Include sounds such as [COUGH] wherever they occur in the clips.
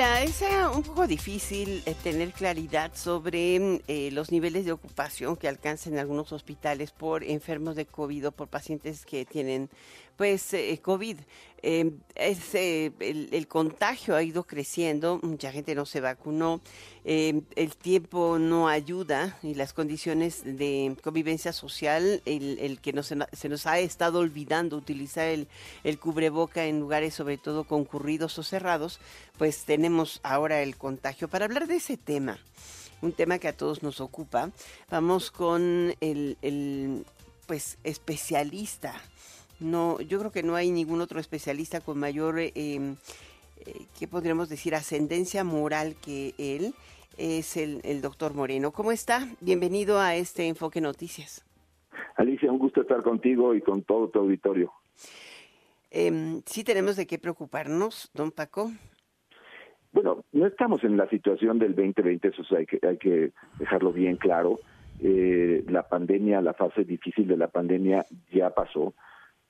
Mira, es eh, un poco difícil eh, tener claridad sobre mm, eh, los niveles de ocupación que alcanzan algunos hospitales por enfermos de COVID o por pacientes que tienen pues COVID. Em, el, contagio ha ido creciendo, mucha gente no se vacunó, em, el tiempo no ayuda y las condiciones de convivencia social, el, que no se, nos ha estado olvidando utilizar el, el cubreboca en lugares sobre todo concurridos o cerrados, pues tenemos ahora el contagio. Para hablar de ese tema, un tema que a todos nos ocupa, vamos con el pues especialista no, yo creo que no hay ningún otro especialista con mayor, eh, em, eh, ¿qué podríamos decir?, ascendencia moral que él. Es el, el doctor Moreno. ¿Cómo está? Bienvenido a este Enfoque Noticias. Alicia, un gusto estar contigo y con todo tu auditorio. Eh, sí tenemos de qué preocuparnos, don Paco. Bueno, no estamos en la situación del 2020, eso hay que, hay que dejarlo bien claro. Eh, la pandemia, la fase difícil de la pandemia ya pasó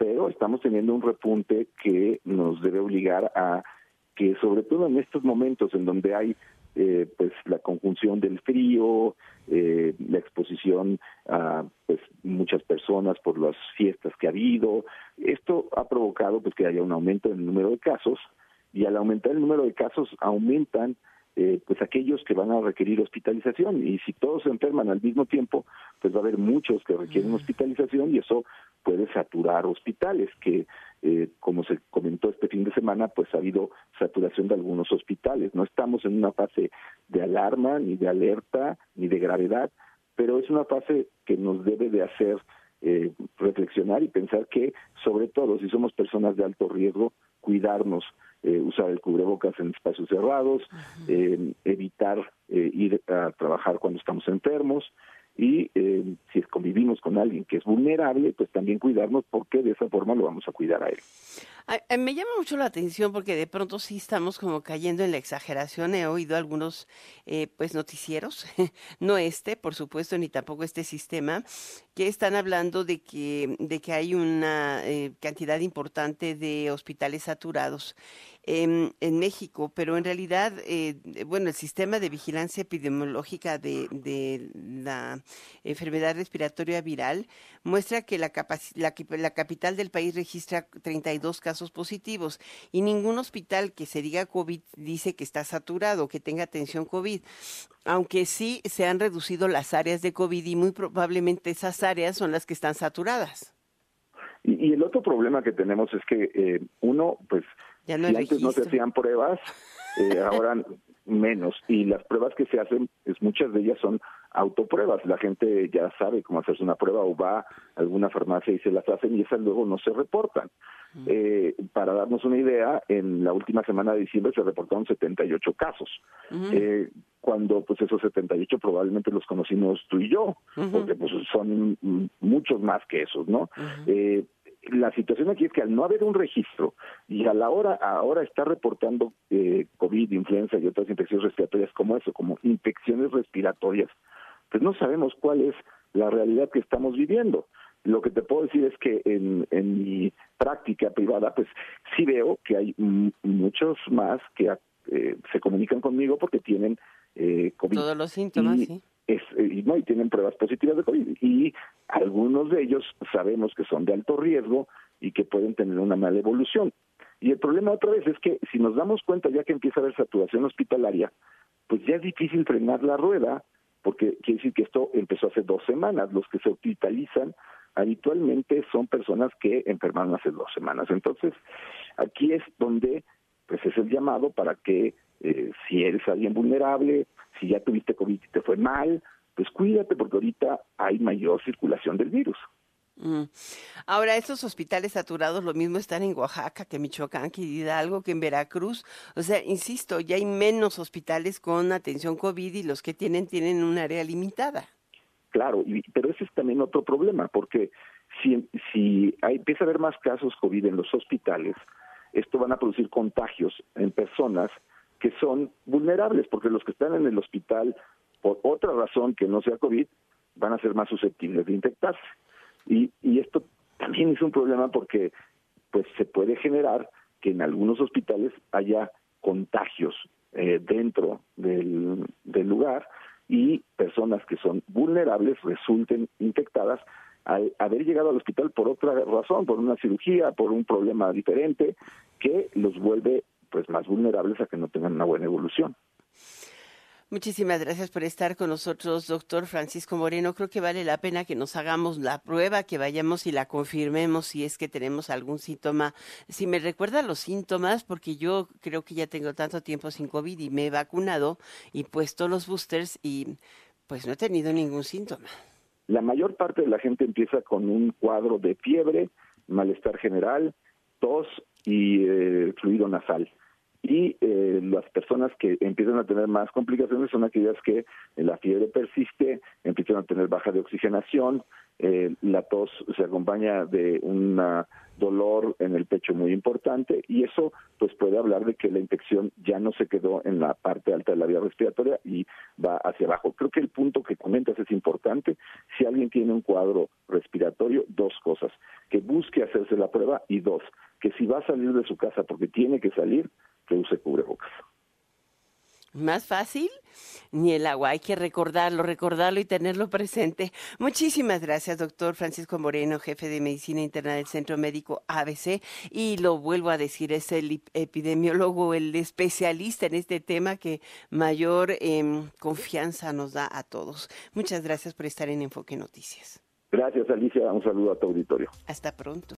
pero estamos teniendo un repunte que nos debe obligar a que sobre todo en estos momentos en donde hay eh, pues la conjunción del frío, eh, la exposición a pues muchas personas por las fiestas que ha habido, esto ha provocado pues que haya un aumento en el número de casos y al aumentar el número de casos aumentan eh, pues aquellos que van a requerir hospitalización. Y si todos se enferman al mismo tiempo pues va a haber muchos que requieren hospitalización y eso puede saturar hospitales que eh, como se comentó este fin de semana pues ha habido saturación de algunos hospitales. No estamos en una fase de alarma ni de alerta ni de gravedad pero es una fase que nos debe de hacer eh, reflexionar y pensar que sobre todo si somos personas de alto riesgo cuidarnos eh, usar el cubrebocas en espacios cerrados, eh, evitar eh, ir a trabajar cuando estamos enfermos y si convivimos con alguien que es vulnerable, pues también cuidarnos porque de esa forma lo vamos a cuidar a él. Me llama mucho la atención porque de pronto sí estamos como cayendo en la exageración. He oído algunos pues noticieros, [LAUGHS] no este, por supuesto, ni tampoco este sistema, que están hablando de que de que hay una cantidad importante de hospitales saturados en México, pero en realidad, eh, bueno, el sistema de vigilancia epidemiológica de, de la enfermedad respiratoria viral muestra que la, la, la, capital del país registra 32 casos positivos y ningún hospital que se diga COVID dice que está saturado, que tenga atención COVID, aunque sí se han reducido las áreas de COVID y muy probablemente esas áreas son las que están saturadas. Y, el otro problema que tenemos es que eh, uno, pues, si antes no se hacían pruebas, eh, ahora [LAUGHS] menos. Y las pruebas que se hacen, es muchas de ellas son autopruebas. La gente ya sabe cómo hacerse una prueba o va a alguna farmacia y se las hacen y esas luego no se reportan. Eh, para darnos una idea, en la última semana de diciembre se reportaron 78 casos. eh, cuando pues esos 78 probablemente los conocimos tú y yo, porque pues son muchos más que esos, ¿no? eh, la situación aquí es que al no haber un registro y a la hora ahora está reportando eh, COVID, influenza y otras infecciones respiratorias como eso, como infecciones respiratorias, pues no sabemos cuál es la realidad que estamos viviendo. Lo que te puedo decir es que en, en mi práctica privada, pues sí veo que hay muchos más que eh, se comunican conmigo porque tienen eh, COVID. Todos los síntomas, sí. Es, y, no, y tienen pruebas positivas de COVID. Y algunos de ellos sabemos que son de alto riesgo y que pueden tener una mala evolución. Y el problema otra vez es que si nos damos cuenta ya que empieza a haber saturación hospitalaria, pues ya es difícil frenar la rueda, porque quiere decir que esto empezó hace dos semanas. Los que se hospitalizan habitualmente son personas que enfermaron hace dos semanas. Entonces, aquí es donde pues es el llamado para que eh, si eres alguien vulnerable, si ya tuviste COVID y te fue mal, pues cuídate porque ahorita hay mayor circulación del virus. Mm. Ahora, estos hospitales saturados, lo mismo están en Oaxaca, que Michoacán, que Hidalgo, que en Veracruz. O sea, insisto, ya hay menos hospitales con atención COVID y los que tienen tienen un área limitada. Claro, y, pero ese es también otro problema, porque si, si hay, empieza a haber más casos COVID en los hospitales, esto van a producir contagios en personas que son vulnerables, porque los que están en el hospital por otra razón que no sea COVID van a ser más susceptibles de infectarse. Y, y esto también es un problema porque pues se puede generar que en algunos hospitales haya contagios eh, dentro del, del lugar y personas que son vulnerables resulten infectadas al haber llegado al hospital por otra razón, por una cirugía, por un problema diferente, que los vuelve pues más vulnerables a que no tengan una buena evolución. Muchísimas gracias por estar con nosotros, doctor Francisco Moreno. Creo que vale la pena que nos hagamos la prueba, que vayamos y la confirmemos si es que tenemos algún síntoma. Si me recuerda los síntomas, porque yo creo que ya tengo tanto tiempo sin COVID y me he vacunado y puesto los boosters y pues no he tenido ningún síntoma. La mayor parte de la gente empieza con un cuadro de fiebre, malestar general, tos y eh, fluido nasal y eh, las personas que empiezan a tener más complicaciones son aquellas que la fiebre persiste, empiezan a tener baja de oxigenación, eh, la tos se acompaña de un dolor en el pecho muy importante y eso pues puede hablar de que la infección ya no se quedó en la parte alta de la vía respiratoria y va hacia abajo. Creo que el punto que comentas es importante. Si alguien tiene un cuadro respiratorio, dos cosas, que busque hacerse la prueba y dos, que si va a salir de su casa porque tiene que salir, que use cubrebocas. Más fácil, ni el agua. Hay que recordarlo, recordarlo y tenerlo presente. Muchísimas gracias, doctor Francisco Moreno, jefe de medicina interna del Centro Médico ABC. Y lo vuelvo a decir, es el epidemiólogo, el especialista en este tema que mayor em, confianza nos da a todos. Muchas gracias por estar en Enfoque Noticias. Gracias, Alicia. Un saludo a tu auditorio. Hasta pronto.